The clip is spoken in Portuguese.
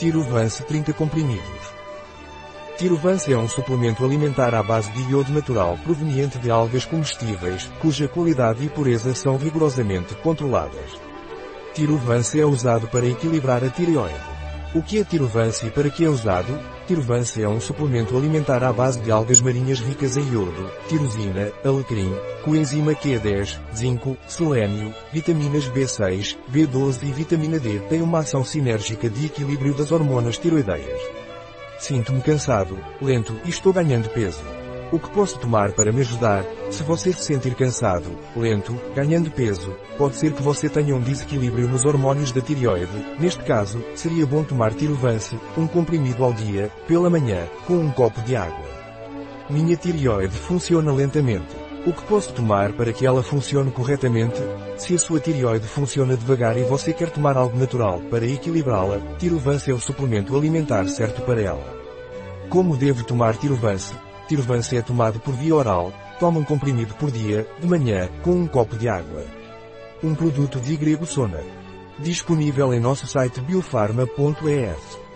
Tiruvance 30 comprimidos. Tiruvance é um suplemento alimentar à base de iodo natural proveniente de algas comestíveis, cuja qualidade e pureza são rigorosamente controladas. Tiruvance é usado para equilibrar a tireoide. O que é Tiruvance e para que é usado? Tiruvance é um suplemento alimentar à base de algas marinhas ricas em iodo, tirosina, alecrim, coenzima Q10, zinco, selênio, vitaminas B6, B12 e vitamina D. Tem uma ação sinérgica de equilíbrio das hormonas tiroideias. Sinto-me cansado, lento e estou ganhando peso. O que posso tomar para me ajudar? Se você se sentir cansado, lento, ganhando peso, pode ser que você tenha um desequilíbrio nos hormônios da tireoide. Neste caso, seria bom tomar Tirovance, um comprimido ao dia, pela manhã, com um copo de água. Minha tireoide funciona lentamente. O que posso tomar para que ela funcione corretamente? Se a sua tireoide funciona devagar e você quer tomar algo natural para equilibrá-la, Tirovance é o suplemento alimentar certo para ela. Como devo tomar Tirovance? Tirovance é tomado por via oral, toma um comprimido por dia, de manhã, com um copo de água. Um produto de Grego Sona. Disponível em nosso site biofarma.es.